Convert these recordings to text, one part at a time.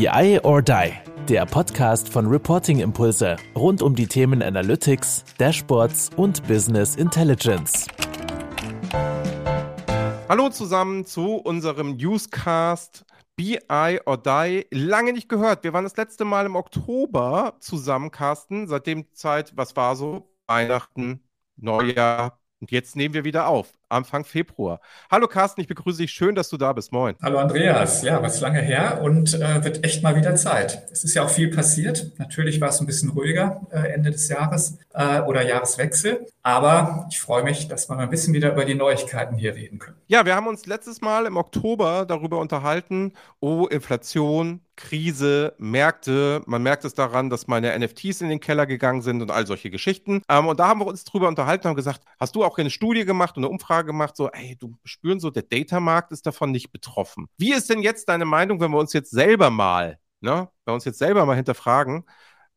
BI or Die, der Podcast von Reporting Impulse rund um die Themen Analytics, Dashboards und Business Intelligence. Hallo zusammen zu unserem Newscast BI or Die. Lange nicht gehört. Wir waren das letzte Mal im Oktober zusammen, Carsten. Seitdem Zeit, was war so? Weihnachten, Neujahr. Und jetzt nehmen wir wieder auf. Anfang Februar. Hallo Carsten, ich begrüße dich. Schön, dass du da bist. Moin. Hallo Andreas. Ja, was lange her und äh, wird echt mal wieder Zeit. Es ist ja auch viel passiert. Natürlich war es ein bisschen ruhiger äh, Ende des Jahres äh, oder Jahreswechsel. Aber ich freue mich, dass wir mal ein bisschen wieder über die Neuigkeiten hier reden können. Ja, wir haben uns letztes Mal im Oktober darüber unterhalten, oh, Inflation, Krise, Märkte. Man merkt es daran, dass meine NFTs in den Keller gegangen sind und all solche Geschichten. Ähm, und da haben wir uns drüber unterhalten und gesagt, hast du auch eine Studie gemacht und eine Umfrage gemacht, so, ey, du spüren so, der Data-Markt ist davon nicht betroffen. Wie ist denn jetzt deine Meinung, wenn wir uns jetzt selber mal, ne, wenn wir uns jetzt selber mal hinterfragen,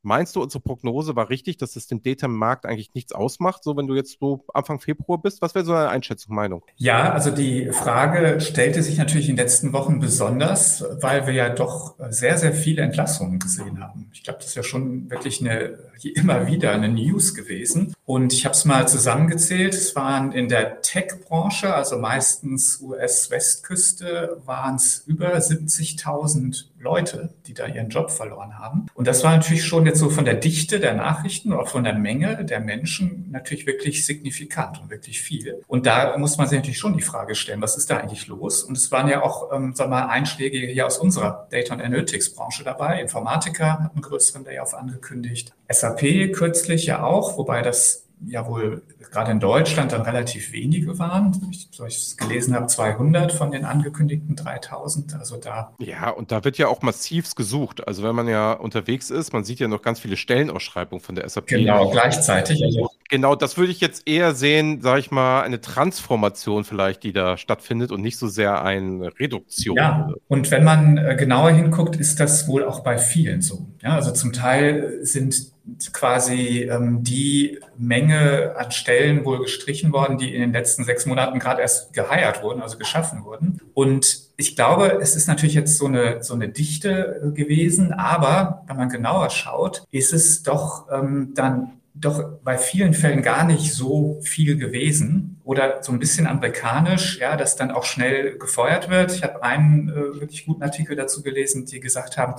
Meinst du, unsere Prognose war richtig, dass es dem Data-Markt eigentlich nichts ausmacht, so wenn du jetzt so Anfang Februar bist? Was wäre so eine Einschätzung, Meinung? Ja, also die Frage stellte sich natürlich in den letzten Wochen besonders, weil wir ja doch sehr, sehr viele Entlassungen gesehen haben. Ich glaube, das ist ja schon wirklich eine, immer wieder eine News gewesen. Und ich habe es mal zusammengezählt. Es waren in der Tech-Branche, also meistens US-Westküste, waren es über 70.000 Leute, die da ihren Job verloren haben. Und das war natürlich schon jetzt so von der Dichte der Nachrichten oder von der Menge der Menschen natürlich wirklich signifikant und wirklich viel. Und da muss man sich natürlich schon die Frage stellen, was ist da eigentlich los? Und es waren ja auch, ähm, wir mal, Einschläge hier aus unserer Data- und Analytics-Branche dabei. Informatiker hat einen größeren Layoff angekündigt. SAP kürzlich ja auch, wobei das ja wohl gerade in Deutschland dann relativ wenige waren. Ich, so ich es gelesen habe, 200 von den angekündigten 3000. Also da. Ja, und da wird ja auch massiv gesucht. Also wenn man ja unterwegs ist, man sieht ja noch ganz viele Stellenausschreibungen von der SAP. Genau, gleichzeitig. Also genau, das würde ich jetzt eher sehen, sage ich mal, eine Transformation vielleicht, die da stattfindet und nicht so sehr eine Reduktion. Ja, und wenn man äh, genauer hinguckt, ist das wohl auch bei vielen so. Ja, also zum Teil sind quasi ähm, die Menge an Stellen wohl gestrichen worden, die in den letzten sechs Monaten gerade erst geheiert wurden, also geschaffen wurden. Und ich glaube, es ist natürlich jetzt so eine, so eine Dichte äh, gewesen, aber wenn man genauer schaut, ist es doch ähm, dann doch bei vielen Fällen gar nicht so viel gewesen oder so ein bisschen amerikanisch, ja, dass dann auch schnell gefeuert wird. Ich habe einen äh, wirklich guten Artikel dazu gelesen, die gesagt haben,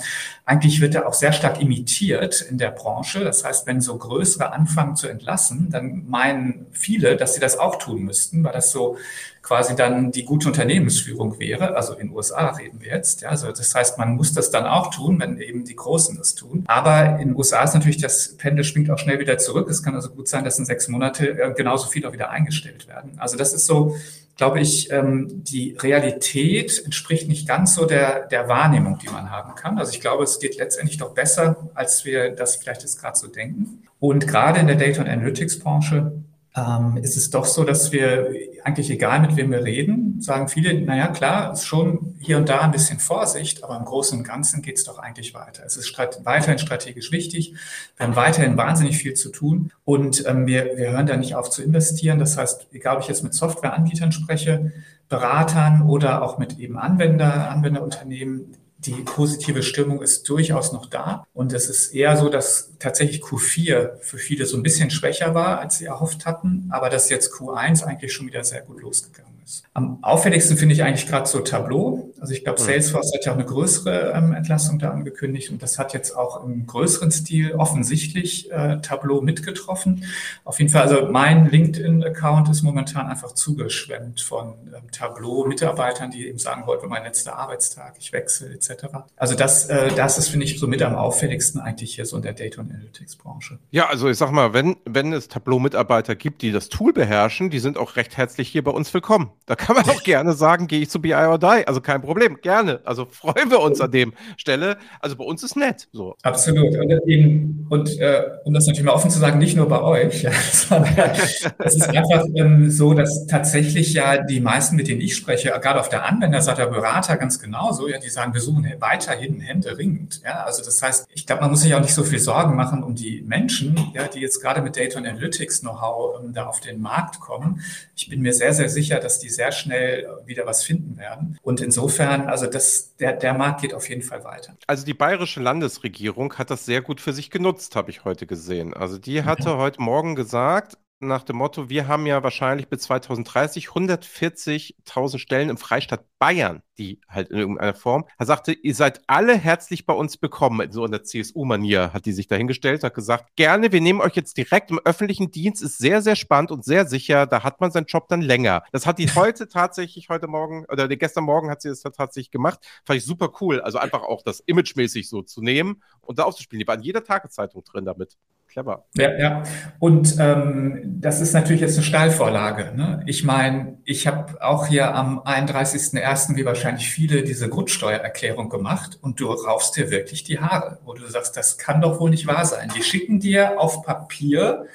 eigentlich wird er auch sehr stark imitiert in der Branche. Das heißt, wenn so größere anfangen zu entlassen, dann meinen viele, dass sie das auch tun müssten, weil das so quasi dann die gute Unternehmensführung wäre. Also in USA reden wir jetzt. Ja, also das heißt, man muss das dann auch tun, wenn eben die Großen das tun. Aber in USA ist natürlich das Pendel schwingt auch schnell wieder zurück. Es kann also gut sein, dass in sechs Monate äh, genauso viel auch wieder eingestellt werden. Also das ist so, glaube ich, ähm, die Realität entspricht nicht ganz so der, der Wahrnehmung, die man haben kann. Also ich glaube, es geht letztendlich doch besser, als wir das vielleicht jetzt gerade so denken. Und gerade in der Data- und Analytics-Branche ähm, ist es doch so, dass wir eigentlich egal mit wem wir reden, sagen viele, naja klar, ist schon hier und da ein bisschen Vorsicht, aber im Großen und Ganzen geht es doch eigentlich weiter. Es ist weiterhin strategisch wichtig. Wir haben weiterhin wahnsinnig viel zu tun und ähm, wir, wir hören da nicht auf zu investieren. Das heißt, egal ob ich jetzt mit Softwareanbietern spreche, Beratern oder auch mit eben Anwender, Anwenderunternehmen, die positive Stimmung ist durchaus noch da. Und es ist eher so, dass tatsächlich Q4 für viele so ein bisschen schwächer war, als sie erhofft hatten, aber dass jetzt Q1 eigentlich schon wieder sehr gut losgegangen ist. Am auffälligsten finde ich eigentlich gerade so Tableau. Also ich glaube, hm. Salesforce hat ja auch eine größere ähm, Entlassung da angekündigt und das hat jetzt auch im größeren Stil offensichtlich äh, Tableau mitgetroffen. Auf jeden Fall, also mein LinkedIn-Account ist momentan einfach zugeschwemmt von ähm, Tableau-Mitarbeitern, die eben sagen, heute mein letzter Arbeitstag, ich wechsle etc. Also das, äh, das ist, finde ich, so mit am auffälligsten eigentlich hier so in der Data- und Analytics-Branche. Ja, also ich sag mal, wenn, wenn es Tableau-Mitarbeiter gibt, die das Tool beherrschen, die sind auch recht herzlich hier bei uns willkommen. Da kann man auch gerne sagen, gehe ich zu BI or Die. Also kein Problem, gerne. Also freuen wir uns an dem Stelle. Also bei uns ist nett. So. Absolut. Und, eben, und äh, um das natürlich mal offen zu sagen, nicht nur bei euch, ja, sondern es ist einfach ähm, so, dass tatsächlich ja die meisten, mit denen ich spreche, gerade auf der Anwenderseite, der Berater ganz genauso, ja, die sagen, wir suchen weiterhin händeringend. Ja, also das heißt, ich glaube, man muss sich auch nicht so viel Sorgen machen um die Menschen, ja, die jetzt gerade mit Data und Analytics Know-how ähm, da auf den Markt kommen. Ich bin mir sehr, sehr sicher, dass die sehr schnell wieder was finden werden. Und insofern also das, der, der Markt geht auf jeden Fall weiter. Also die bayerische Landesregierung hat das sehr gut für sich genutzt, habe ich heute gesehen. Also die hatte ja. heute Morgen gesagt, nach dem Motto, wir haben ja wahrscheinlich bis 2030 140.000 Stellen im Freistaat Bayern, die halt in irgendeiner Form. Er sagte, ihr seid alle herzlich bei uns bekommen. So in der CSU-Manier hat die sich dahingestellt, hat gesagt, gerne, wir nehmen euch jetzt direkt im öffentlichen Dienst, ist sehr, sehr spannend und sehr sicher. Da hat man seinen Job dann länger. Das hat die heute tatsächlich, heute Morgen, oder gestern Morgen hat sie das tatsächlich gemacht. Fand ich super cool. Also einfach auch das imagemäßig so zu nehmen und da aufzuspielen. Die war in jeder Tageszeitung drin damit clever. Ja, ja. Und ähm, das ist natürlich jetzt eine Steilvorlage. Ne? Ich meine, ich habe auch hier am 31.01. wie wahrscheinlich viele diese Grundsteuererklärung gemacht und du raufst dir wirklich die Haare, wo du sagst, das kann doch wohl nicht wahr sein. Die schicken dir auf Papier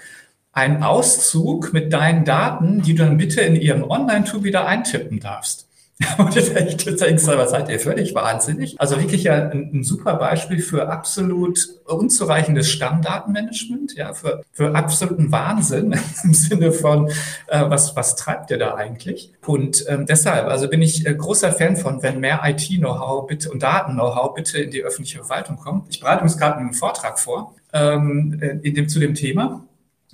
einen Auszug mit deinen Daten, die du dann bitte in ihrem Online-Tool wieder eintippen darfst. Und denkst du, was seid ihr völlig wahnsinnig? Also wirklich ja ein, ein, super Beispiel für absolut unzureichendes Stammdatenmanagement, ja, für, für absoluten Wahnsinn im Sinne von, äh, was, was treibt ihr da eigentlich? Und ähm, deshalb, also bin ich äh, großer Fan von, wenn mehr IT-Know-how bitte und Daten-Know-how bitte in die öffentliche Verwaltung kommt. Ich bereite uns gerade einen Vortrag vor, ähm, äh, in dem, zu dem Thema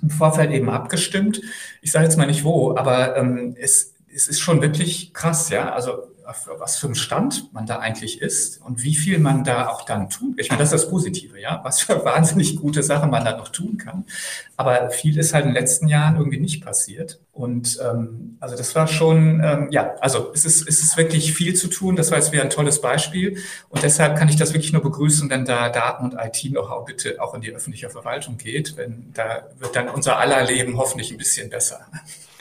im Vorfeld eben abgestimmt. Ich sage jetzt mal nicht wo, aber ähm, es es ist schon wirklich krass, ja. Also was für ein Stand man da eigentlich ist und wie viel man da auch dann tut. Ich meine, das ist das Positive, ja, was für wahnsinnig gute Sachen man da noch tun kann. Aber viel ist halt in den letzten Jahren irgendwie nicht passiert. Und ähm, also das war schon, ähm, ja, also es ist, es ist wirklich viel zu tun. Das war jetzt wieder ein tolles Beispiel. Und deshalb kann ich das wirklich nur begrüßen, wenn da Daten und IT auch bitte auch in die öffentliche Verwaltung geht. Wenn da wird dann unser aller Leben hoffentlich ein bisschen besser.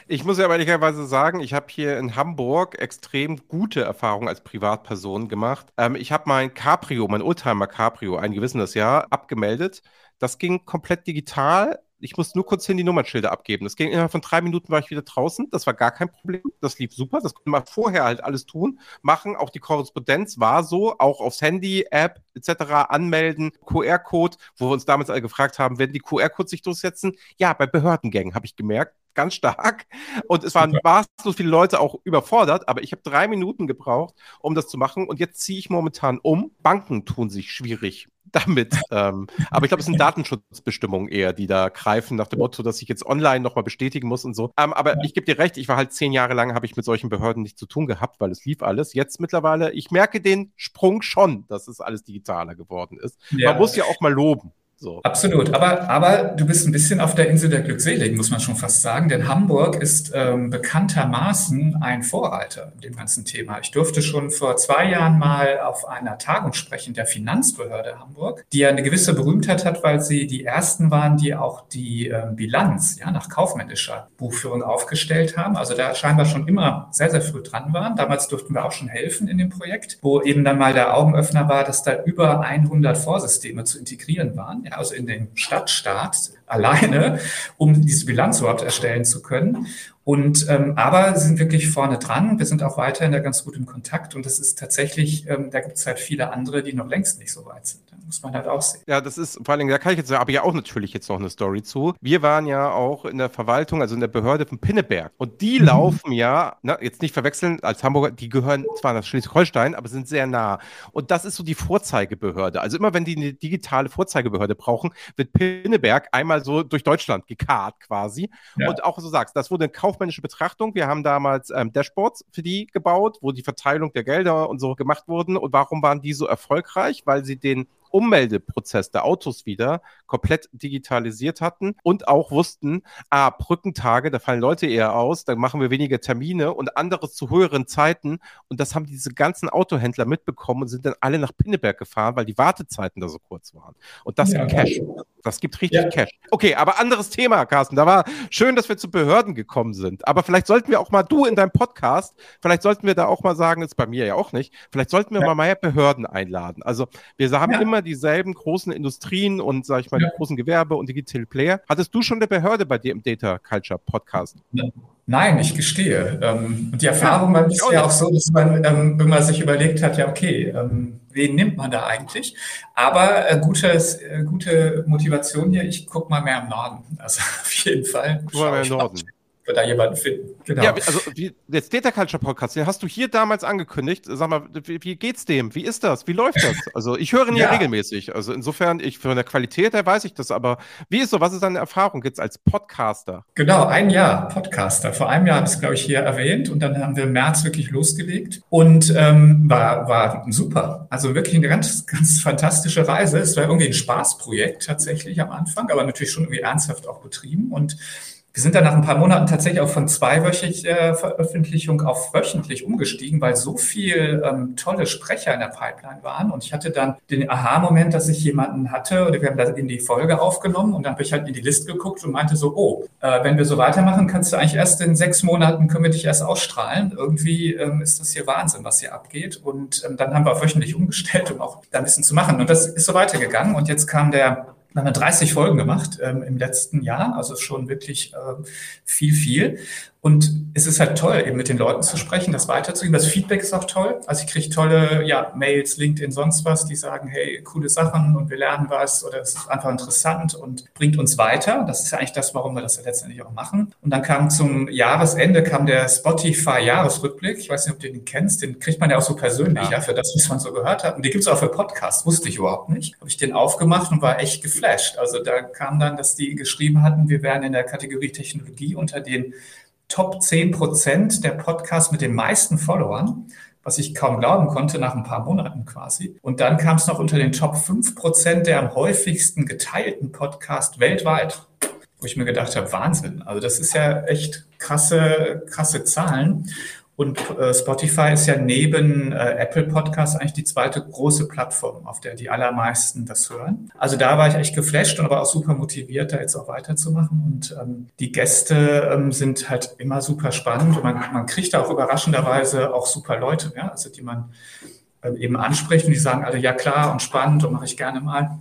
Ich muss ja ehrlicherweise sagen, ich habe hier in Hamburg extrem gute Erfahrungen als Privatperson gemacht. Ähm, ich habe mein Cabrio, mein Oldtimer Cabrio, einige wissen das ja, abgemeldet. Das ging komplett digital. Ich musste nur kurz hin die Nummernschilder abgeben. Das ging innerhalb von drei Minuten war ich wieder draußen. Das war gar kein Problem. Das lief super. Das konnte man vorher halt alles tun, machen. Auch die Korrespondenz war so, auch aufs Handy, App etc. anmelden, QR-Code, wo wir uns damals alle gefragt haben, werden die QR-Codes sich durchsetzen? Ja, bei Behördengängen habe ich gemerkt ganz stark. Und es waren maßlos viele Leute auch überfordert, aber ich habe drei Minuten gebraucht, um das zu machen. Und jetzt ziehe ich momentan um. Banken tun sich schwierig damit. ähm, aber ich glaube, es sind Datenschutzbestimmungen eher, die da greifen, nach dem Motto, dass ich jetzt online nochmal bestätigen muss und so. Ähm, aber ich gebe dir recht, ich war halt zehn Jahre lang, habe ich mit solchen Behörden nichts zu tun gehabt, weil es lief alles. Jetzt mittlerweile, ich merke den Sprung schon, dass es alles digitaler geworden ist. Ja. Man muss ja auch mal loben. So. Absolut, aber, aber du bist ein bisschen auf der Insel der Glückseligen, muss man schon fast sagen, denn Hamburg ist ähm, bekanntermaßen ein Vorreiter in dem ganzen Thema. Ich durfte schon vor zwei Jahren mal auf einer Tagung sprechen der Finanzbehörde Hamburg, die ja eine gewisse Berühmtheit hat, weil sie die ersten waren, die auch die äh, Bilanz ja, nach kaufmännischer Buchführung aufgestellt haben. Also da scheinbar schon immer sehr, sehr früh dran waren. Damals durften wir auch schon helfen in dem Projekt, wo eben dann mal der Augenöffner war, dass da über 100 Vorsysteme zu integrieren waren ja, also in den Stadtstaat alleine, um diese Bilanz überhaupt erstellen zu können. Und ähm, aber sind wirklich vorne dran. Wir sind auch weiterhin da ganz gut im Kontakt und das ist tatsächlich, ähm, da gibt es halt viele andere, die noch längst nicht so weit sind. Muss man halt auch sehen. Ja, das ist vor allen Dingen, da kann ich jetzt aber ja auch natürlich jetzt noch eine Story zu. Wir waren ja auch in der Verwaltung, also in der Behörde von Pinneberg und die mhm. laufen ja, na, jetzt nicht verwechseln als Hamburger, die gehören zwar nach Schleswig-Holstein, aber sind sehr nah. Und das ist so die Vorzeigebehörde. Also immer wenn die eine digitale Vorzeigebehörde brauchen, wird Pinneberg einmal so durch Deutschland gekarrt quasi. Ja. Und auch so sagst, das wurde ein Kauf kaufmännische Betrachtung. Wir haben damals ähm, Dashboards für die gebaut, wo die Verteilung der Gelder und so gemacht wurden. Und warum waren die so erfolgreich? Weil sie den Ummeldeprozess der Autos wieder komplett digitalisiert hatten und auch wussten, ah, Brückentage, da fallen Leute eher aus, da machen wir weniger Termine und anderes zu höheren Zeiten. Und das haben diese ganzen Autohändler mitbekommen und sind dann alle nach Pinneberg gefahren, weil die Wartezeiten da so kurz waren. Und das ja, im Cash. Das gibt richtig ja. Cash. Okay, aber anderes Thema, Carsten. Da war schön, dass wir zu Behörden gekommen sind. Aber vielleicht sollten wir auch mal, du in deinem Podcast, vielleicht sollten wir da auch mal sagen, ist bei mir ja auch nicht, vielleicht sollten wir ja. mal mehr Behörden einladen. Also wir haben immer dieselben großen Industrien und, sag ich mal, die großen Gewerbe und Digital Player. Hattest du schon eine Behörde bei dir im Data Culture Podcast? Nein, ich gestehe. Ähm, und die Erfahrung war bisher auch so, dass man ähm, immer sich überlegt hat, ja, okay, ähm, wen nimmt man da eigentlich? Aber äh, gutes, äh, gute Motivation hier, ich gucke mal mehr im Norden. Also auf jeden Fall. Mal mehr im Norden. Wir da jemanden finden. Genau. Ja, also wie, jetzt Data Culture Podcast, den hast du hier damals angekündigt. Sag mal, wie, wie geht's dem? Wie ist das? Wie läuft das? Also ich höre ihn ja. ja regelmäßig. Also insofern, ich von der Qualität her weiß ich das, aber wie ist so? Was ist deine Erfahrung jetzt als Podcaster? Genau, ein Jahr Podcaster. Vor einem Jahr habe ich es, glaube ich, hier erwähnt und dann haben wir im März wirklich losgelegt und ähm, war, war super. Also wirklich eine ganz, ganz fantastische Reise. Es war irgendwie ein Spaßprojekt tatsächlich am Anfang, aber natürlich schon irgendwie ernsthaft auch betrieben und wir sind dann nach ein paar Monaten tatsächlich auch von zweiwöchiger Veröffentlichung auf wöchentlich umgestiegen, weil so viel ähm, tolle Sprecher in der Pipeline waren. Und ich hatte dann den Aha-Moment, dass ich jemanden hatte, oder wir haben da in die Folge aufgenommen und dann habe ich halt in die Liste geguckt und meinte so, oh, äh, wenn wir so weitermachen, kannst du eigentlich erst in sechs Monaten, können wir dich erst ausstrahlen. Irgendwie ähm, ist das hier Wahnsinn, was hier abgeht. Und ähm, dann haben wir wöchentlich umgestellt, um auch da ein bisschen zu machen. Und das ist so weitergegangen. Und jetzt kam der wir haben 30 Folgen gemacht ähm, im letzten Jahr, also schon wirklich äh, viel, viel. Und es ist halt toll, eben mit den Leuten zu sprechen, das weiterzugeben. Das Feedback ist auch toll. Also ich kriege tolle ja, Mails, LinkedIn, sonst was, die sagen, hey, coole Sachen und wir lernen was oder es ist einfach interessant und bringt uns weiter. Das ist ja eigentlich das, warum wir das ja letztendlich auch machen. Und dann kam zum Jahresende kam der Spotify-Jahresrückblick. Ich weiß nicht, ob du den kennst. Den kriegt man ja auch so persönlich, ja, ja für das, was man so gehört hat. Und die gibt es auch für Podcasts, wusste ich überhaupt nicht. Habe ich den aufgemacht und war echt geflasht. Also da kam dann, dass die geschrieben hatten, wir wären in der Kategorie Technologie unter den Top 10 Prozent der Podcasts mit den meisten Followern, was ich kaum glauben konnte nach ein paar Monaten quasi. Und dann kam es noch unter den Top 5 Prozent der am häufigsten geteilten Podcasts weltweit, wo ich mir gedacht habe, Wahnsinn. Also das ist ja echt krasse, krasse Zahlen. Und äh, Spotify ist ja neben äh, Apple Podcasts eigentlich die zweite große Plattform, auf der die allermeisten das hören. Also da war ich echt geflasht und aber auch super motiviert, da jetzt auch weiterzumachen. Und ähm, die Gäste ähm, sind halt immer super spannend und man, man kriegt da auch überraschenderweise auch super Leute, ja, also die man ähm, eben anspricht und die sagen alle, ja klar und spannend und mache ich gerne mal.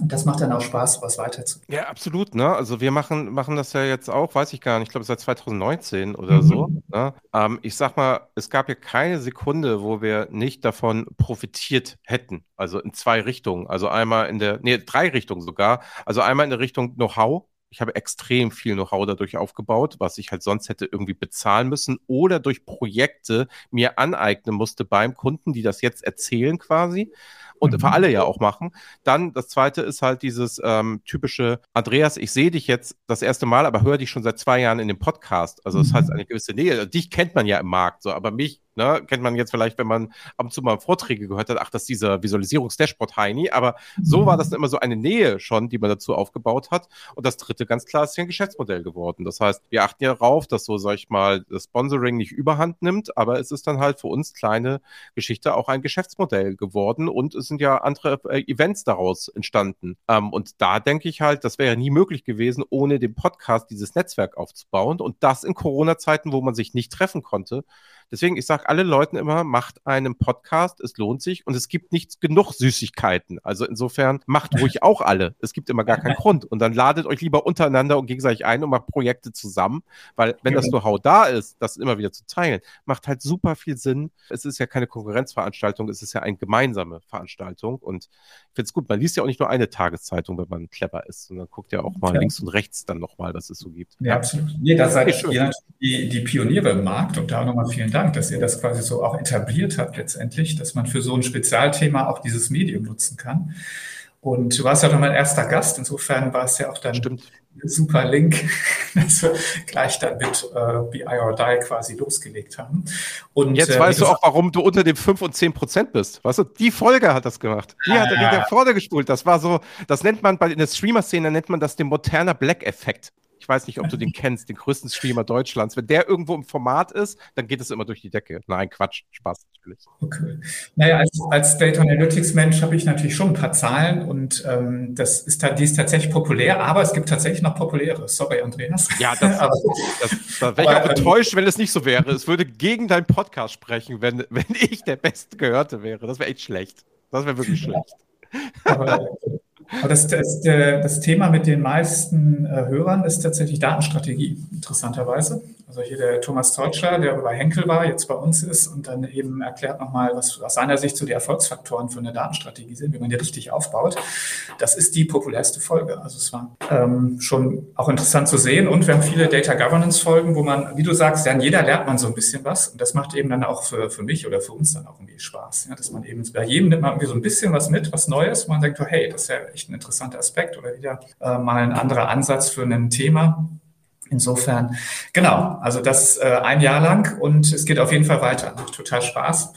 Und das macht dann auch Spaß, was weiterzugeben. Ja, absolut. Ne? Also wir machen, machen das ja jetzt auch, weiß ich gar nicht, ich glaube seit 2019 oder mhm. so. Ne? Ähm, ich sag mal, es gab ja keine Sekunde, wo wir nicht davon profitiert hätten. Also in zwei Richtungen. Also einmal in der, nee, drei Richtungen sogar. Also einmal in der Richtung Know-how. Ich habe extrem viel Know-how dadurch aufgebaut, was ich halt sonst hätte irgendwie bezahlen müssen oder durch Projekte mir aneignen musste beim Kunden, die das jetzt erzählen quasi und mhm. für alle ja auch machen. Dann das zweite ist halt dieses ähm, typische, Andreas, ich sehe dich jetzt das erste Mal, aber höre dich schon seit zwei Jahren in dem Podcast. Also das mhm. heißt eine gewisse Nähe. Dich kennt man ja im Markt, so, aber mich Ne? Kennt man jetzt vielleicht, wenn man ab und zu mal Vorträge gehört hat, ach, das ist dieser Visualisierungs-Dashboard-Heini. Aber so war das immer so eine Nähe schon, die man dazu aufgebaut hat. Und das dritte ganz klar ist ja ein Geschäftsmodell geworden. Das heißt, wir achten ja darauf, dass so, sag ich mal, das Sponsoring nicht überhand nimmt, aber es ist dann halt für uns kleine Geschichte auch ein Geschäftsmodell geworden und es sind ja andere äh, Events daraus entstanden. Ähm, und da denke ich halt, das wäre nie möglich gewesen, ohne den Podcast dieses Netzwerk aufzubauen und das in Corona-Zeiten, wo man sich nicht treffen konnte. Deswegen, ich sage alle Leuten immer, macht einen Podcast, es lohnt sich und es gibt nicht genug Süßigkeiten. Also insofern macht ruhig auch alle. Es gibt immer gar keinen Grund. Und dann ladet euch lieber untereinander und gegenseitig ein und macht Projekte zusammen, weil wenn das Know-how genau. da ist, das immer wieder zu teilen, macht halt super viel Sinn. Es ist ja keine Konkurrenzveranstaltung, es ist ja eine gemeinsame Veranstaltung und ich finde es gut. Man liest ja auch nicht nur eine Tageszeitung, wenn man clever ist, sondern guckt ja auch mal ja. links und rechts dann nochmal, was es so gibt. Ja, absolut. Nee, da seid ihr die, die Pioniere im Markt und da nochmal vielen Dank. Dank, dass ihr das quasi so auch etabliert habt letztendlich, dass man für so ein Spezialthema auch dieses Medium nutzen kann. Und du warst ja noch mein erster Gast, insofern war es ja auch dann Stimmt. ein super Link, dass wir gleich dann mit äh, BI or Die quasi losgelegt haben. Und jetzt äh, weißt du auch, warum du unter den 5 und 10 Prozent bist. Weißt du, die Folge hat das gemacht. Die ah, hat er wieder vorne gespult. Das war so, das nennt man bei in der Streamer-Szene nennt man das den moderner Black-Effekt. Ich weiß nicht, ob du den kennst, den größten Streamer Deutschlands. Wenn der irgendwo im Format ist, dann geht es immer durch die Decke. Nein, Quatsch, Spaß natürlich. Okay. Naja, als, als Data Analytics Mensch habe ich natürlich schon ein paar Zahlen und ähm, das ist, die ist tatsächlich populär, aber es gibt tatsächlich noch populäre. Sorry, Andreas. Ja, das, aber, das, da wäre ich auch ähm, enttäuscht, wenn es nicht so wäre. Es würde gegen deinen Podcast sprechen, wenn, wenn ich der Bestgehörte wäre. Das wäre echt schlecht. Das wäre wirklich schlecht. Aber, das, das, das, Thema mit den meisten äh, Hörern ist tatsächlich Datenstrategie, interessanterweise. Also hier der Thomas Teutschler, der bei Henkel war, jetzt bei uns ist und dann eben erklärt nochmal, was aus seiner Sicht so die Erfolgsfaktoren für eine Datenstrategie sind, wie man die richtig aufbaut. Das ist die populärste Folge. Also es war ähm, schon auch interessant zu sehen und wir haben viele Data Governance Folgen, wo man, wie du sagst, an jeder lernt man so ein bisschen was und das macht eben dann auch für, für mich oder für uns dann auch irgendwie Spaß, ja, dass man eben bei jedem nimmt man irgendwie so ein bisschen was mit, was Neues, wo man denkt, oh, hey, das ist ja echt ein interessanter Aspekt oder wieder äh, mal ein anderer Ansatz für ein Thema. Insofern, genau, also das äh, ein Jahr lang und es geht auf jeden Fall weiter. Macht total Spaß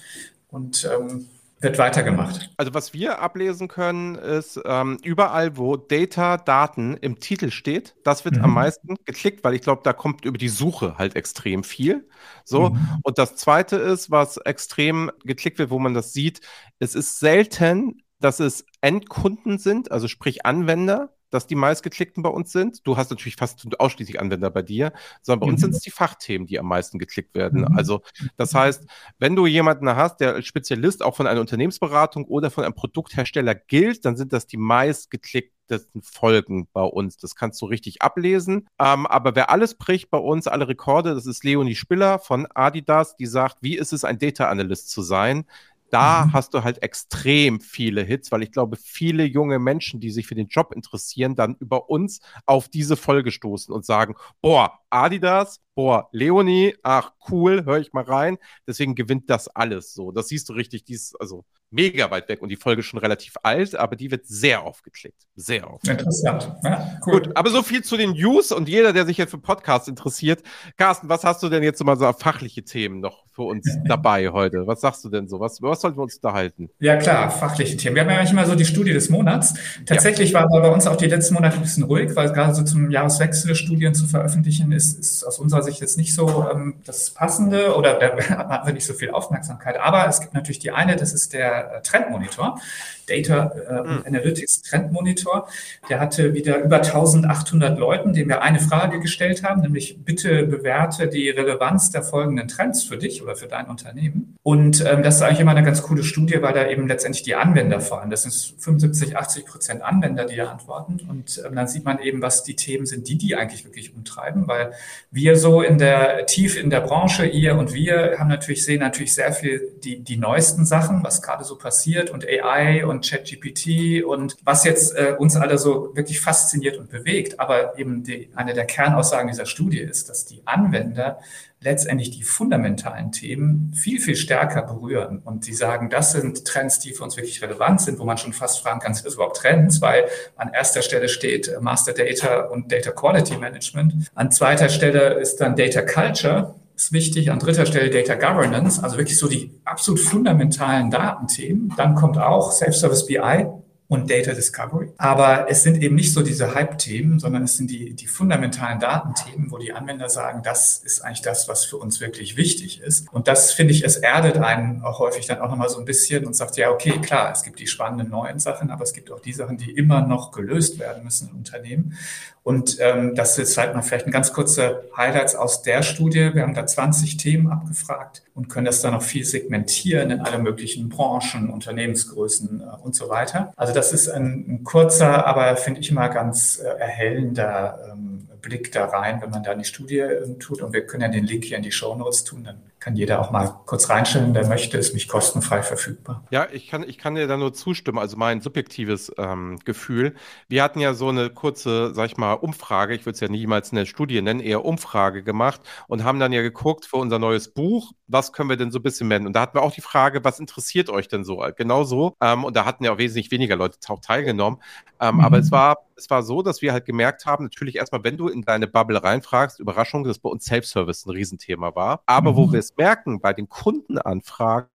und ähm, wird weitergemacht. Also was wir ablesen können, ist ähm, überall, wo Data, Daten im Titel steht, das wird mhm. am meisten geklickt, weil ich glaube, da kommt über die Suche halt extrem viel. So. Mhm. Und das zweite ist, was extrem geklickt wird, wo man das sieht, es ist selten, dass es Endkunden sind, also sprich Anwender, dass die meistgeklickten bei uns sind. Du hast natürlich fast ausschließlich Anwender bei dir, sondern bei mhm. uns sind es die Fachthemen, die am meisten geklickt werden. Mhm. Also das heißt, wenn du jemanden hast, der als Spezialist auch von einer Unternehmensberatung oder von einem Produkthersteller gilt, dann sind das die meistgeklicktesten Folgen bei uns. Das kannst du richtig ablesen. Ähm, aber wer alles bricht bei uns, alle Rekorde, das ist Leonie Spiller von Adidas, die sagt, wie ist es, ein Data Analyst zu sein? Da mhm. hast du halt extrem viele Hits, weil ich glaube, viele junge Menschen, die sich für den Job interessieren, dann über uns auf diese Folge stoßen und sagen, boah, Adidas, boah, Leonie, ach cool, höre ich mal rein. Deswegen gewinnt das alles so. Das siehst du richtig, dies, also mega weit weg und die Folge ist schon relativ alt, aber die wird sehr aufgeklickt. Sehr oft. Interessant. Ja, cool. Gut, aber so viel zu den News und jeder, der sich jetzt für Podcasts interessiert. Carsten, was hast du denn jetzt mal so fachliche Themen noch für uns dabei heute? Was sagst du denn so? Was, was sollten wir uns da halten? Ja, klar, fachliche Themen. Wir haben ja eigentlich immer so die Studie des Monats. Tatsächlich ja. war bei uns auch die letzten Monate ein bisschen ruhig, weil gerade so zum Jahreswechsel Studien zu veröffentlichen ist, ist aus unserer Sicht jetzt nicht so ähm, das Passende oder da hatten wir nicht so viel Aufmerksamkeit. Aber es gibt natürlich die eine, das ist der äh, Trendmonitor, Data äh, mhm. Analytics Trendmonitor. Der hatte wieder über 1800 Leuten, denen wir eine Frage gestellt haben, nämlich bitte bewerte die Relevanz der folgenden Trends für dich oder für dein Unternehmen. Und ähm, das ist eigentlich immer eine ganz coole Studie, weil da eben letztendlich die Anwender vor allem, das sind 75, 80 Prozent Anwender, die da antworten. Und ähm, dann sieht man eben, was die Themen sind, die die eigentlich wirklich umtreiben, weil wir so in der, tief in der Branche, ihr und wir haben natürlich, sehen natürlich sehr viel die, die neuesten Sachen, was gerade so passiert und AI und ChatGPT und was jetzt äh, uns alle so wirklich fasziniert und bewegt. Aber eben die, eine der Kernaussagen dieser Studie ist, dass die Anwender letztendlich die fundamentalen Themen viel, viel stärker berühren. Und sie sagen, das sind Trends, die für uns wirklich relevant sind, wo man schon fast fragen kann, sind das überhaupt Trends? Weil an erster Stelle steht Master Data und Data Quality Management. An zweiter Stelle ist dann Data Culture ist wichtig. An dritter Stelle Data Governance, also wirklich so die absolut fundamentalen Datenthemen. Dann kommt auch Self-Service BI und Data Discovery. Aber es sind eben nicht so diese Hype-Themen, sondern es sind die, die fundamentalen Datenthemen, wo die Anwender sagen, das ist eigentlich das, was für uns wirklich wichtig ist. Und das finde ich, es erdet einen auch häufig dann auch nochmal so ein bisschen und sagt, ja, okay, klar, es gibt die spannenden neuen Sachen, aber es gibt auch die Sachen, die immer noch gelöst werden müssen in Unternehmen. Und ähm, das ist halt mal vielleicht ein ganz kurzer Highlights aus der Studie. Wir haben da 20 Themen abgefragt und können das dann noch viel segmentieren in alle möglichen Branchen, Unternehmensgrößen äh, und so weiter. Also das ist ein, ein kurzer, aber finde ich immer ganz äh, erhellender ähm, Blick da rein, wenn man da die Studie äh, tut. Und wir können ja den Link hier in die Show Notes tun, dann kann jeder auch mal kurz reinstellen, der möchte, ist mich kostenfrei verfügbar. Ja, ich kann, ich kann dir da nur zustimmen, also mein subjektives ähm, Gefühl. Wir hatten ja so eine kurze, sag ich mal, Umfrage, ich würde es ja niemals eine Studie nennen, eher Umfrage gemacht und haben dann ja geguckt für unser neues Buch, was können wir denn so ein bisschen nennen? Und da hatten wir auch die Frage, was interessiert euch denn so? Genau so. Ähm, und da hatten ja auch wesentlich weniger Leute auch teilgenommen. Ähm, mhm. Aber es war, es war so, dass wir halt gemerkt haben, natürlich erstmal, wenn du in deine Bubble reinfragst, Überraschung, dass bei uns Self-Service ein Riesenthema war. Aber mhm. wo wir es merken, bei den Kundenanfragen,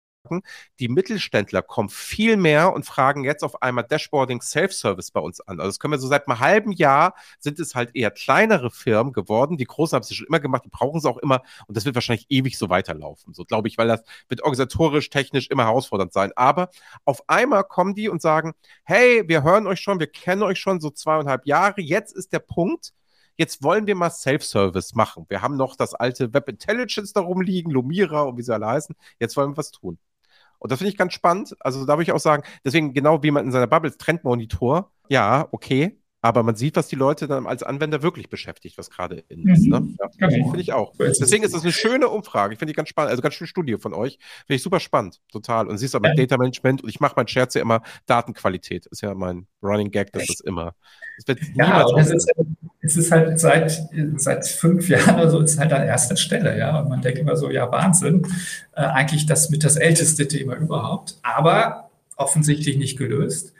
die Mittelständler kommen viel mehr und fragen jetzt auf einmal Dashboarding Self-Service bei uns an. Also das können wir so seit einem halben Jahr sind es halt eher kleinere Firmen geworden. Die großen haben es schon immer gemacht, die brauchen es auch immer und das wird wahrscheinlich ewig so weiterlaufen. So glaube ich, weil das wird organisatorisch, technisch immer herausfordernd sein. Aber auf einmal kommen die und sagen, hey, wir hören euch schon, wir kennen euch schon so zweieinhalb Jahre. Jetzt ist der Punkt, jetzt wollen wir mal Self-Service machen. Wir haben noch das alte Web Intelligence da rumliegen, Lumira und wie sie alle heißen. Jetzt wollen wir was tun. Und das finde ich ganz spannend. Also da würde ich auch sagen, deswegen genau wie man in seiner Bubble Trendmonitor, ja, okay, aber man sieht, was die Leute dann als Anwender wirklich beschäftigt, was gerade in ist. Ne? Mhm. Ja, genau. Finde ich auch. Deswegen ist das eine schöne Umfrage. Ich finde die ganz spannend, also ganz schöne Studie von euch. Finde ich super spannend, total. Und siehst aber ja. Data Management und ich mache mein Scherz ja immer Datenqualität. Ist ja mein Running Gag, das ist immer. Das wird ja, es ist, es ist halt seit, seit fünf Jahren oder so, ist halt an erster Stelle, ja. Und man denkt immer so, ja, Wahnsinn. Äh, eigentlich das mit das älteste Thema überhaupt, aber offensichtlich nicht gelöst.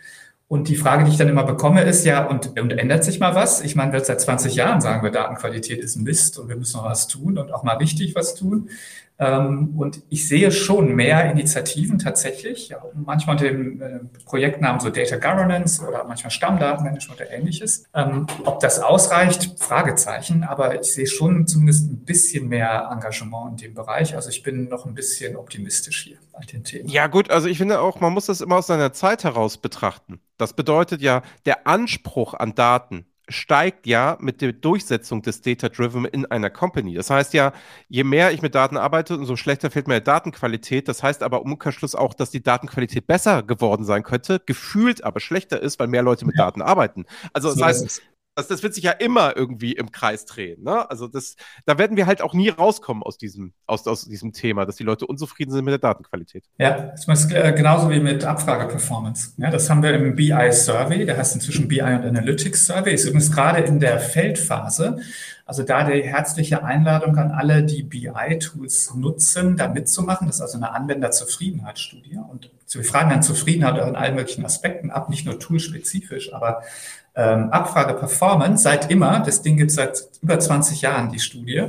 Und die Frage, die ich dann immer bekomme, ist ja, und, und ändert sich mal was? Ich meine, wir seit 20 Jahren sagen wir, Datenqualität ist Mist und wir müssen noch was tun und auch mal richtig was tun. Ähm, und ich sehe schon mehr Initiativen tatsächlich, ja, manchmal unter dem äh, Projektnamen so Data Governance oder manchmal Stammdatenmanagement oder ähnliches. Ähm, ob das ausreicht, Fragezeichen, aber ich sehe schon zumindest ein bisschen mehr Engagement in dem Bereich. Also ich bin noch ein bisschen optimistisch hier bei den Themen. Ja gut, also ich finde auch, man muss das immer aus seiner Zeit heraus betrachten. Das bedeutet ja, der Anspruch an Daten steigt ja mit der Durchsetzung des Data-Driven in einer Company. Das heißt ja, je mehr ich mit Daten arbeite, umso schlechter fällt mir Datenqualität. Das heißt aber im Umkehrschluss auch, dass die Datenqualität besser geworden sein könnte, gefühlt aber schlechter ist, weil mehr Leute mit ja. Daten arbeiten. Also das so heißt, das, das wird sich ja immer irgendwie im Kreis drehen. Ne? Also das, da werden wir halt auch nie rauskommen aus diesem, aus, aus diesem Thema, dass die Leute unzufrieden sind mit der Datenqualität. Ja, das ist äh, genauso wie mit Abfrageperformance. Ja, das haben wir im BI-Survey, der heißt inzwischen BI und Analytics Survey, ist übrigens gerade in der Feldphase. Also da die herzliche Einladung an alle, die BI-Tools nutzen, da mitzumachen. Das ist also eine Anwenderzufriedenheitsstudie. Und wir fragen dann Zufriedenheit in allen möglichen Aspekten ab, nicht nur toolspezifisch, aber ähm, Abfrage Performance seit immer, das Ding gibt es seit über 20 Jahren, die Studie,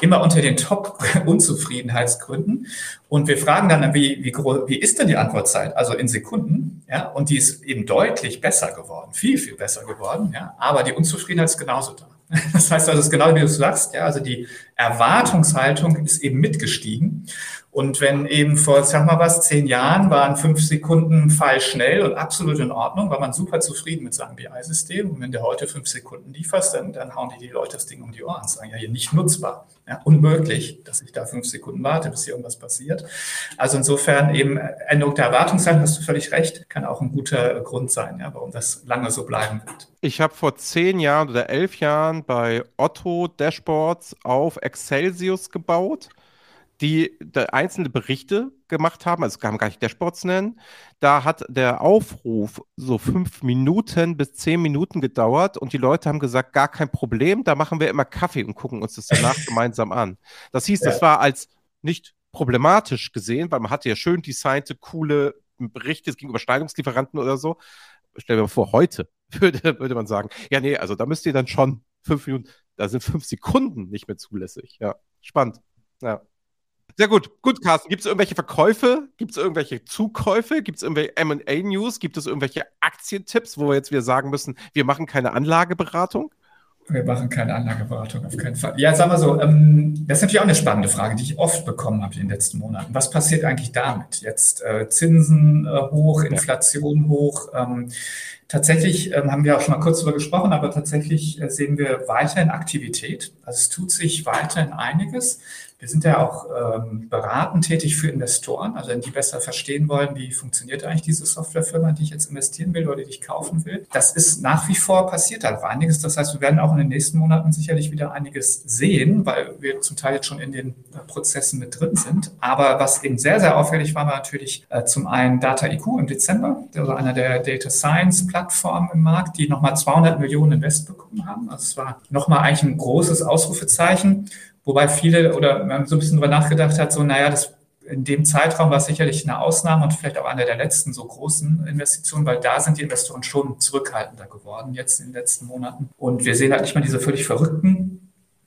immer unter den Top-Unzufriedenheitsgründen. Und wir fragen dann, wie, wie, wie ist denn die Antwortzeit? Also in Sekunden, ja, und die ist eben deutlich besser geworden, viel, viel besser geworden, ja, aber die Unzufriedenheit ist genauso da. Das heißt also, es ist genau wie du sagst, ja, also die Erwartungshaltung ist eben mitgestiegen. Und wenn eben vor, sag mal was, zehn Jahren waren fünf Sekunden Fall schnell und absolut in Ordnung, war man super zufrieden mit seinem BI-System. Und wenn du heute fünf Sekunden lieferst, dann, dann hauen die die Leute das Ding um die Ohren und sagen, ja, hier nicht nutzbar. Ja, unmöglich, dass ich da fünf Sekunden warte, bis hier irgendwas passiert. Also insofern eben Änderung der Erwartungshaltung, hast du völlig recht, kann auch ein guter Grund sein, ja, warum das lange so bleiben wird. Ich habe vor zehn Jahren oder elf Jahren bei Otto Dashboards auf Excelsius gebaut die einzelne Berichte gemacht haben, also kann man gar nicht Dashboards nennen. Da hat der Aufruf so fünf Minuten bis zehn Minuten gedauert und die Leute haben gesagt, gar kein Problem, da machen wir immer Kaffee und gucken uns das danach gemeinsam an. Das hieß, ja. das war als nicht problematisch gesehen, weil man hatte ja schön designte, coole Berichte, es ging über Steigerungslieferanten oder so. Stell dir mal vor, heute würde, würde man sagen, ja, nee, also da müsst ihr dann schon fünf Minuten, da sind fünf Sekunden nicht mehr zulässig. Ja, spannend. Ja. Sehr gut. Gut, Carsten. Gibt es irgendwelche Verkäufe? Gibt es irgendwelche Zukäufe? Gibt es irgendwelche MA-News? Gibt es irgendwelche Aktientipps, wo wir jetzt wieder sagen müssen, wir machen keine Anlageberatung? Wir machen keine Anlageberatung, auf keinen Fall. Ja, sagen wir so, ähm, das ist natürlich auch eine spannende Frage, die ich oft bekommen habe in den letzten Monaten. Was passiert eigentlich damit? Jetzt äh, Zinsen äh, hoch, Inflation ja. hoch. Ähm, tatsächlich ähm, haben wir auch schon mal kurz darüber gesprochen, aber tatsächlich äh, sehen wir weiterhin Aktivität. Also es tut sich weiterhin einiges. Wir sind ja auch ähm, beratend tätig für Investoren, also wenn die besser verstehen wollen, wie funktioniert eigentlich diese Softwarefirma, die ich jetzt investieren will oder die ich kaufen will. Das ist nach wie vor passiert halt einiges. Das heißt, wir werden auch in den nächsten Monaten sicherlich wieder einiges sehen, weil wir zum Teil jetzt schon in den äh, Prozessen mit drin sind. Aber was eben sehr, sehr auffällig war, war natürlich äh, zum einen Data IQ im Dezember, also einer der Data Science Plattformen im Markt, die nochmal 200 Millionen Invest bekommen haben. Also es war nochmal eigentlich ein großes Ausrufezeichen. Wobei viele oder man so ein bisschen drüber nachgedacht hat, so, naja, das in dem Zeitraum war sicherlich eine Ausnahme und vielleicht auch eine der letzten so großen Investitionen, weil da sind die Investoren schon zurückhaltender geworden jetzt in den letzten Monaten. Und wir sehen halt nicht mal diese völlig verrückten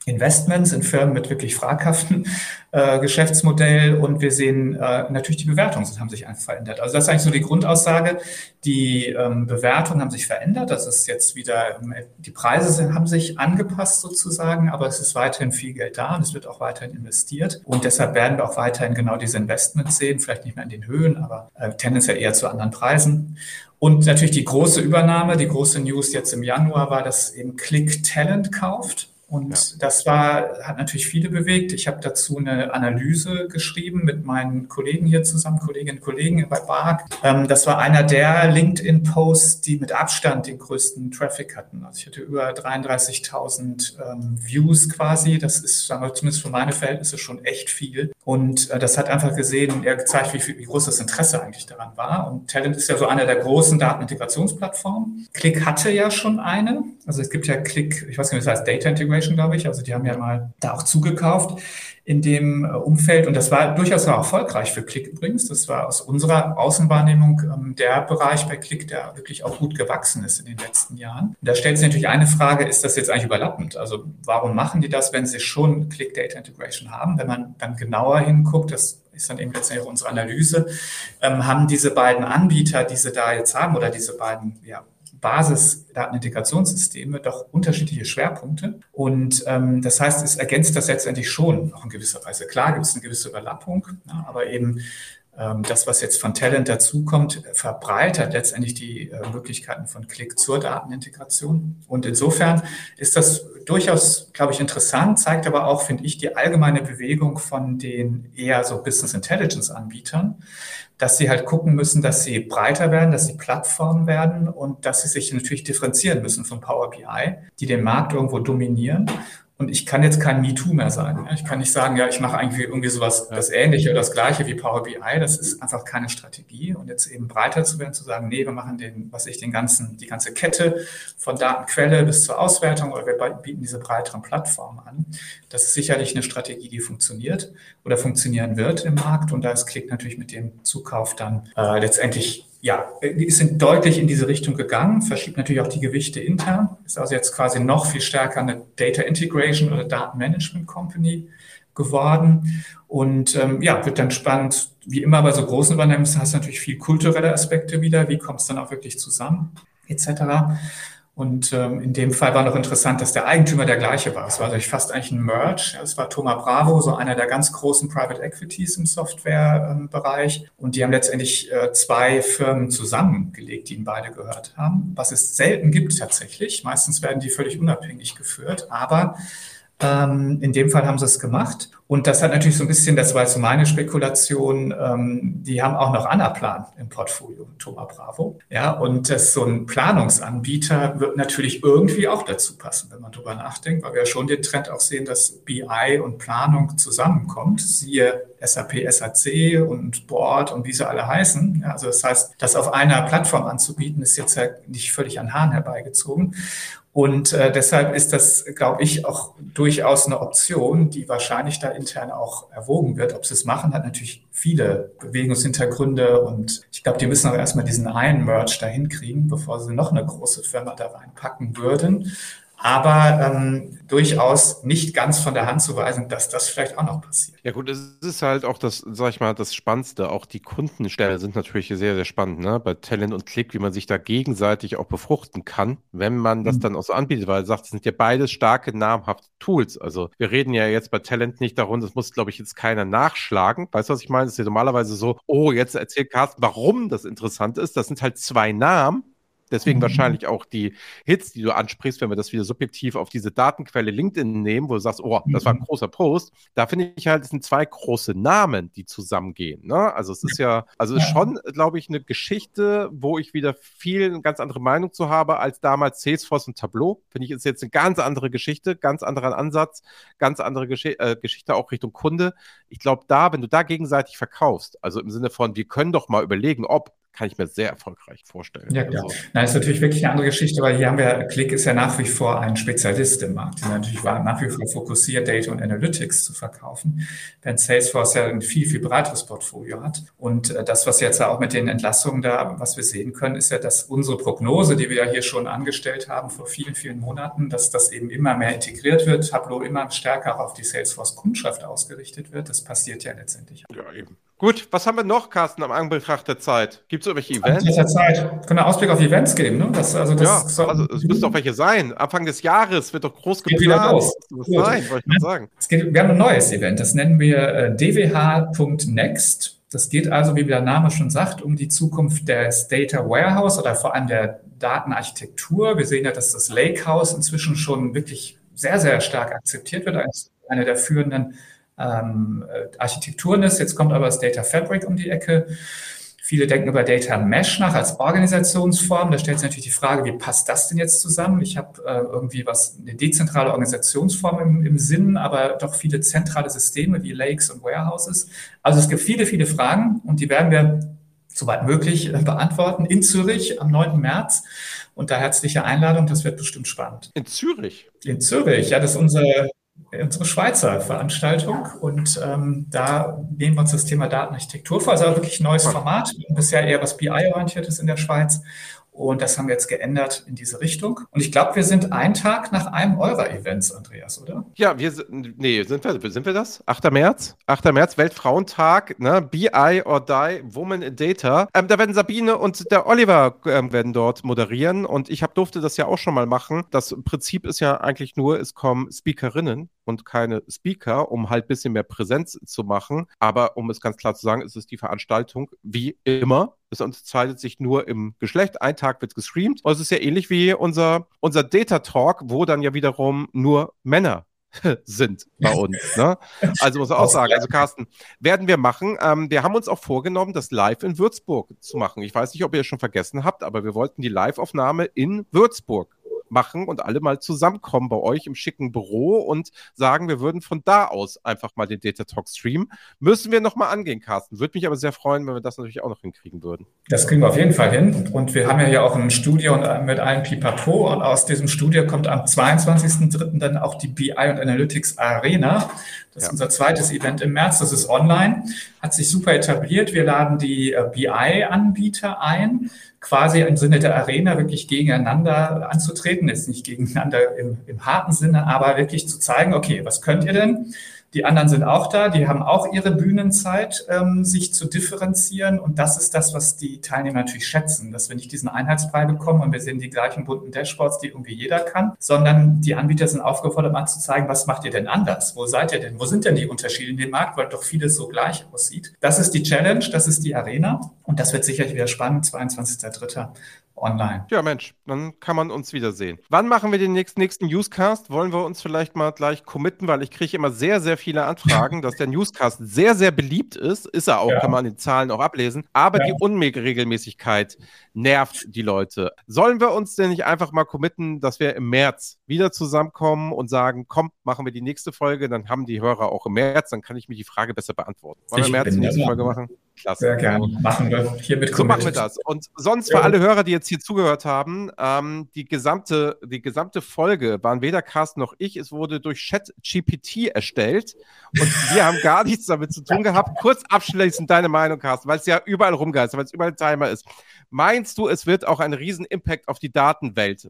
Investments in Firmen mit wirklich fraghaften äh, Geschäftsmodell und wir sehen äh, natürlich die Bewertungen haben sich einfach verändert. Also das ist eigentlich so die Grundaussage. Die ähm, Bewertungen haben sich verändert. Das ist jetzt wieder, ähm, die Preise haben sich angepasst sozusagen, aber es ist weiterhin viel Geld da und es wird auch weiterhin investiert. Und deshalb werden wir auch weiterhin genau diese Investments sehen, vielleicht nicht mehr in den Höhen, aber äh, tendenziell eher zu anderen Preisen. Und natürlich die große Übernahme, die große News jetzt im Januar war, dass eben Click Talent kauft. Und ja. das war, hat natürlich viele bewegt. Ich habe dazu eine Analyse geschrieben mit meinen Kollegen hier zusammen, Kolleginnen und Kollegen bei BARC. Ähm, das war einer der LinkedIn-Posts, die mit Abstand den größten Traffic hatten. Also ich hatte über 33.000 ähm, Views quasi. Das ist, sagen wir, zumindest für meine Verhältnisse schon echt viel. Und äh, das hat einfach gesehen, er gezeigt, wie, viel, wie groß das Interesse eigentlich daran war. Und Talent ist ja so eine der großen Datenintegrationsplattformen. Click hatte ja schon eine. Also es gibt ja Click, ich weiß nicht, wie das heißt, Data Integration, glaube ich. Also die haben ja mal da auch zugekauft in dem äh, Umfeld. Und das war durchaus auch erfolgreich für Click übrigens. Das war aus unserer Außenwahrnehmung ähm, der Bereich bei Click, der wirklich auch gut gewachsen ist in den letzten Jahren. Und da stellt sich natürlich eine Frage, ist das jetzt eigentlich überlappend? Also warum machen die das, wenn sie schon Click Data Integration haben? Wenn man dann genauer hinguckt, das ist dann eben letztendlich unsere Analyse, ähm, haben diese beiden Anbieter, die sie da jetzt haben, oder diese beiden ja, Basisdatenintegrationssysteme doch unterschiedliche Schwerpunkte. Und ähm, das heißt, es ergänzt das letztendlich schon auch in gewisser Weise. Klar gibt es eine gewisse Überlappung, ja, aber eben das, was jetzt von Talent dazukommt, verbreitert letztendlich die äh, Möglichkeiten von Click zur Datenintegration. Und insofern ist das durchaus, glaube ich, interessant, zeigt aber auch, finde ich, die allgemeine Bewegung von den eher so Business Intelligence Anbietern, dass sie halt gucken müssen, dass sie breiter werden, dass sie Plattformen werden und dass sie sich natürlich differenzieren müssen von Power BI, die den Markt irgendwo dominieren und ich kann jetzt kein MeToo mehr sein. Ich kann nicht sagen, ja, ich mache eigentlich irgendwie sowas, das Ähnliche oder das Gleiche wie Power BI. Das ist einfach keine Strategie. Und jetzt eben breiter zu werden, zu sagen, nee, wir machen den, was ich, den ganzen, die ganze Kette von Datenquelle bis zur Auswertung oder wir bieten diese breiteren Plattformen an. Das ist sicherlich eine Strategie, die funktioniert oder funktionieren wird im Markt. Und da ist Klick natürlich mit dem Zukauf dann äh, letztendlich ja, die sind deutlich in diese Richtung gegangen, verschiebt natürlich auch die Gewichte intern, ist also jetzt quasi noch viel stärker eine Data Integration oder Datenmanagement Company geworden. Und ähm, ja, wird dann spannend, wie immer bei so großen Übernehmen, hast du natürlich viel kulturelle Aspekte wieder, wie kommt es dann auch wirklich zusammen, etc. Und ähm, in dem Fall war noch interessant, dass der Eigentümer der gleiche war. Es war also fast eigentlich ein Merge. Es war Thomas Bravo, so einer der ganz großen Private Equities im Softwarebereich. Und die haben letztendlich äh, zwei Firmen zusammengelegt, die ihnen beide gehört haben. Was es selten gibt tatsächlich. Meistens werden die völlig unabhängig geführt. Aber ähm, in dem Fall haben sie es gemacht. Und das hat natürlich so ein bisschen, das war jetzt meine Spekulation, ähm, die haben auch noch Anaplan im Portfolio, Thomas Bravo. Ja, und das, so ein Planungsanbieter wird natürlich irgendwie auch dazu passen, wenn man drüber nachdenkt, weil wir ja schon den Trend auch sehen, dass BI und Planung zusammenkommt. Siehe SAP, SAC und Board und wie sie alle heißen. Ja, also das heißt, das auf einer Plattform anzubieten, ist jetzt ja nicht völlig an Haaren herbeigezogen. Und äh, deshalb ist das, glaube ich, auch durchaus eine Option, die wahrscheinlich da intern auch erwogen wird. Ob sie es machen, hat natürlich viele Bewegungshintergründe und ich glaube, die müssen auch erstmal diesen einen Merge da hinkriegen, bevor sie noch eine große Firma da reinpacken würden aber ähm, durchaus nicht ganz von der Hand zu weisen, dass das vielleicht auch noch passiert. Ja gut, es ist halt auch das, sag ich mal, das Spannendste. Auch die Kundenstellen sind natürlich sehr, sehr spannend, ne? Bei Talent und Click, wie man sich da gegenseitig auch befruchten kann, wenn man das mhm. dann auch so anbietet, weil er sagt, es sind ja beides starke, namhafte Tools. Also wir reden ja jetzt bei Talent nicht darum, das muss, glaube ich, jetzt keiner nachschlagen. Weißt du, was ich meine? Es ist ja normalerweise so, oh, jetzt erzählt Carsten, warum das interessant ist. Das sind halt zwei Namen Deswegen mhm. wahrscheinlich auch die Hits, die du ansprichst, wenn wir das wieder subjektiv auf diese Datenquelle LinkedIn nehmen, wo du sagst, oh, das war ein mhm. großer Post. Da finde ich halt, es sind zwei große Namen, die zusammengehen. Ne? Also es ist ja, also es ist schon, glaube ich, eine Geschichte, wo ich wieder viel eine ganz andere Meinung zu habe als damals Salesforce und Tableau. Finde ich, ist jetzt eine ganz andere Geschichte, ganz anderer Ansatz, ganz andere Gesch äh, Geschichte auch Richtung Kunde. Ich glaube, da, wenn du da gegenseitig verkaufst, also im Sinne von, wir können doch mal überlegen, ob kann ich mir sehr erfolgreich vorstellen. Ja, klar. Also. Na, ist natürlich wirklich eine andere Geschichte, weil hier haben wir, Click ist ja nach wie vor ein Spezialist im Markt. Die natürlich war nach wie vor fokussiert, Data und Analytics zu verkaufen, während Salesforce ja ein viel, viel breiteres Portfolio hat. Und äh, das, was jetzt auch mit den Entlassungen da, was wir sehen können, ist ja, dass unsere Prognose, die wir ja hier schon angestellt haben vor vielen, vielen Monaten, dass das eben immer mehr integriert wird, Tableau immer stärker auf die Salesforce-Kundschaft ausgerichtet wird. Das passiert ja letztendlich. Ja, eben. Gut, was haben wir noch, Carsten, am Anbetracht der Zeit? Gibt es irgendwelche Events? Der Zeit. Können wir Ausblick auf Events geben, ne? Das, also das ja, soll, also es müssen doch welche sein. Anfang des Jahres wird doch groß geplant. Wieder los. Das sein, wollte ich mal sagen. Es geht, wir haben ein neues Event, das nennen wir äh, dwh.next. Das geht also, wie der Name schon sagt, um die Zukunft des Data Warehouse oder vor allem der Datenarchitektur. Wir sehen ja, dass das Lakehouse inzwischen schon wirklich sehr, sehr stark akzeptiert wird, als eine der führenden ähm, Architekturen ist. Jetzt kommt aber das Data Fabric um die Ecke. Viele denken über Data Mesh nach als Organisationsform. Da stellt sich natürlich die Frage, wie passt das denn jetzt zusammen? Ich habe äh, irgendwie was, eine dezentrale Organisationsform im, im Sinn, aber doch viele zentrale Systeme wie Lakes und Warehouses. Also es gibt viele, viele Fragen und die werden wir soweit möglich äh, beantworten in Zürich am 9. März. Und da herzliche Einladung, das wird bestimmt spannend. In Zürich? In Zürich, ja, das ist unsere unsere Schweizer Veranstaltung. Und ähm, da nehmen wir uns das Thema Datenarchitektur vor. Also wirklich ein neues Format, bisher eher was BI-orientiert ist in der Schweiz und das haben wir jetzt geändert in diese Richtung. Und ich glaube, wir sind einen Tag nach einem eurer Events, Andreas, oder? Ja, wir sind, nee, sind wir, sind wir das? 8. März? 8. März, Weltfrauentag, ne? BI or Die, Woman in Data. Ähm, da werden Sabine und der Oliver ähm, werden dort moderieren und ich hab, durfte das ja auch schon mal machen. Das Prinzip ist ja eigentlich nur, es kommen Speakerinnen und keine Speaker, um halt ein bisschen mehr Präsenz zu machen. Aber um es ganz klar zu sagen, ist es die Veranstaltung wie immer. Es unterscheidet sich nur im Geschlecht. Ein Tag wird gestreamt. Und es ist ja ähnlich wie unser, unser Data Talk, wo dann ja wiederum nur Männer sind bei uns. Ne? Also muss ich auch sagen, also Carsten, werden wir machen. Ähm, wir haben uns auch vorgenommen, das live in Würzburg zu machen. Ich weiß nicht, ob ihr es schon vergessen habt, aber wir wollten die Live-Aufnahme in Würzburg machen und alle mal zusammenkommen bei euch im schicken Büro und sagen, wir würden von da aus einfach mal den Data Talk streamen. Müssen wir nochmal angehen, Carsten. Würde mich aber sehr freuen, wenn wir das natürlich auch noch hinkriegen würden. Das kriegen wir auf jeden Fall hin. Und wir haben ja hier auch ein Studio mit allen Pipapo. Und aus diesem Studio kommt am 22.03. dann auch die BI und Analytics Arena. Das ist unser zweites Event im März. Das ist online, hat sich super etabliert. Wir laden die äh, BI-Anbieter ein quasi im Sinne der Arena wirklich gegeneinander anzutreten, jetzt nicht gegeneinander im, im harten Sinne, aber wirklich zu zeigen, okay, was könnt ihr denn? Die anderen sind auch da, die haben auch ihre Bühnenzeit, ähm, sich zu differenzieren. Und das ist das, was die Teilnehmer natürlich schätzen, dass wir nicht diesen Einheitsbrei bekommen und wir sehen die gleichen bunten Dashboards, die irgendwie jeder kann, sondern die Anbieter sind aufgefordert, mal zu zeigen, was macht ihr denn anders? Wo seid ihr denn? Wo sind denn die Unterschiede in dem Markt, weil doch vieles so gleich aussieht? Das ist die Challenge, das ist die Arena und das wird sicherlich wieder spannend, 22.03 online. Ja, Mensch, dann kann man uns wiedersehen. Wann machen wir den nächsten, nächsten Newscast? Wollen wir uns vielleicht mal gleich committen, weil ich kriege immer sehr, sehr viele Anfragen, dass der Newscast sehr, sehr beliebt ist. Ist er auch, ja. kann man in den Zahlen auch ablesen. Aber ja. die Unregelmäßigkeit nervt die Leute. Sollen wir uns denn nicht einfach mal committen, dass wir im März wieder zusammenkommen und sagen, komm, machen wir die nächste Folge, dann haben die Hörer auch im März, dann kann ich mir die Frage besser beantworten. Wollen wir im März die nächste Folge machen? Klasse. Sehr gerne. Machen wir. Hiermit so machen wir das. Und sonst für alle Hörer, die jetzt hier zugehört haben, ähm, die, gesamte, die gesamte Folge waren weder Carsten noch ich. Es wurde durch ChatGPT erstellt und wir haben gar nichts damit zu tun gehabt. Kurz abschließend deine Meinung, Carsten, weil es ja überall rumgeistert, weil es überall ein Timer ist. Meinst du, es wird auch einen riesen Impact auf die Datenwelt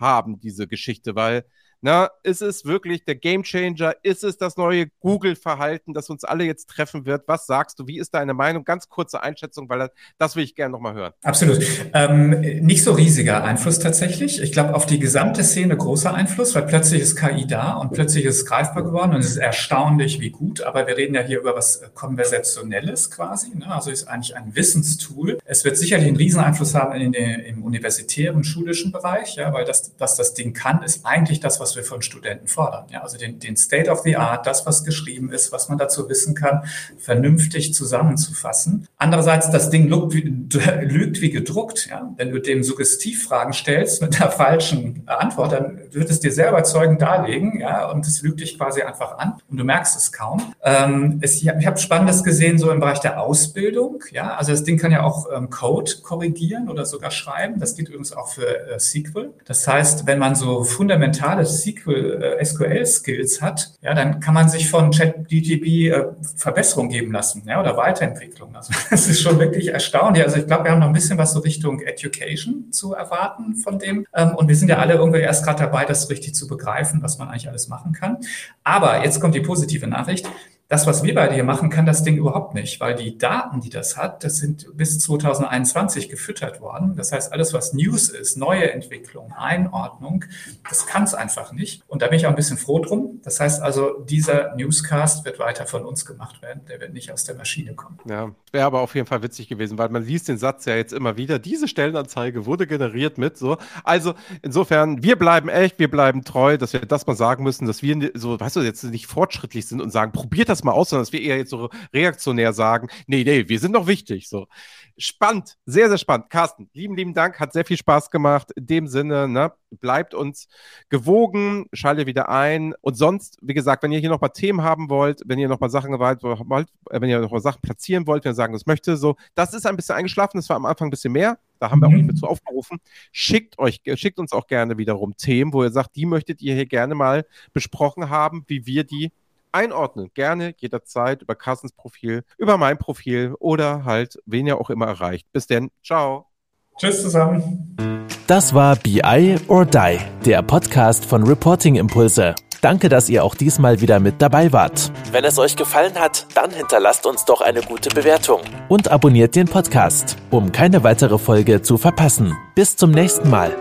haben, diese Geschichte? Weil na, ist es wirklich der Gamechanger? Ist es das neue Google-Verhalten, das uns alle jetzt treffen wird? Was sagst du? Wie ist deine Meinung? Ganz kurze Einschätzung, weil das, das will ich gerne nochmal hören. Absolut. Ähm, nicht so riesiger Einfluss tatsächlich. Ich glaube, auf die gesamte Szene großer Einfluss, weil plötzlich ist KI da und plötzlich ist es greifbar geworden und es ist erstaunlich, wie gut. Aber wir reden ja hier über was Konversationelles quasi. Ne? Also ist eigentlich ein Wissenstool. Es wird sicherlich einen riesen Einfluss haben in den, im universitären, schulischen Bereich, ja, weil das, was das Ding kann, ist eigentlich das, was wir von Studenten fordern. Ja, also den, den State of the Art, das, was geschrieben ist, was man dazu wissen kann, vernünftig zusammenzufassen. Andererseits, das Ding lügt wie, lügt wie gedruckt. Ja? Wenn du dem Suggestivfragen stellst mit der falschen Antwort, dann wird es dir sehr überzeugend darlegen ja? und es lügt dich quasi einfach an und du merkst es kaum. Ähm, es, ich habe hab Spannendes gesehen so im Bereich der Ausbildung. Ja? Also das Ding kann ja auch ähm, Code korrigieren oder sogar schreiben. Das geht übrigens auch für äh, SQL. Das heißt, wenn man so fundamentale SQL, äh, SQL-Skills hat, ja, dann kann man sich von ChatGTP äh, Verbesserung geben lassen, ja, oder Weiterentwicklung. Also das ist schon wirklich erstaunlich. Also ich glaube, wir haben noch ein bisschen was so Richtung Education zu erwarten von dem. Ähm, und wir sind ja alle irgendwie erst gerade dabei, das richtig zu begreifen, was man eigentlich alles machen kann. Aber jetzt kommt die positive Nachricht Das, was wir beide hier machen, kann das Ding überhaupt nicht, weil die Daten, die das hat, das sind bis 2021 gefüttert worden. Das heißt, alles, was News ist, neue Entwicklung, Einordnung, das kann es einfach nicht. Und da bin ich auch ein bisschen froh drum. Das heißt also, dieser Newscast wird weiter von uns gemacht werden. Der wird nicht aus der Maschine kommen. Ja, wäre aber auf jeden Fall witzig gewesen, weil man liest den Satz ja jetzt immer wieder. Diese Stellenanzeige wurde generiert mit so. Also insofern, wir bleiben echt, wir bleiben treu, dass wir das mal sagen müssen, dass wir so, weißt du, jetzt nicht fortschrittlich sind und sagen, probiert das mal aus, sondern dass wir eher jetzt so reaktionär sagen, nee, nee, wir sind doch wichtig. So. Spannend, sehr, sehr spannend. Carsten, lieben, lieben Dank, hat sehr viel Spaß gemacht. In dem Sinne, ne, bleibt uns gewogen, schaltet wieder ein. Und sonst, wie gesagt, wenn ihr hier noch mal Themen haben wollt, wenn ihr noch mal Sachen wollt, wenn ihr noch mal Sachen platzieren wollt, wenn ihr sagen, das möchte, so, das ist ein bisschen eingeschlafen, das war am Anfang ein bisschen mehr. Da haben wir auch nicht mehr zu aufgerufen. Schickt euch, schickt uns auch gerne wiederum Themen, wo ihr sagt, die möchtet ihr hier gerne mal besprochen haben, wie wir die einordnen. Gerne jederzeit über Carstens Profil, über mein Profil oder halt, wen ihr auch immer erreicht. Bis denn. Ciao. Tschüss zusammen. Das war BI or Die, der Podcast von Reporting Impulse. Danke, dass ihr auch diesmal wieder mit dabei wart. Wenn es euch gefallen hat, dann hinterlasst uns doch eine gute Bewertung und abonniert den Podcast, um keine weitere Folge zu verpassen. Bis zum nächsten Mal.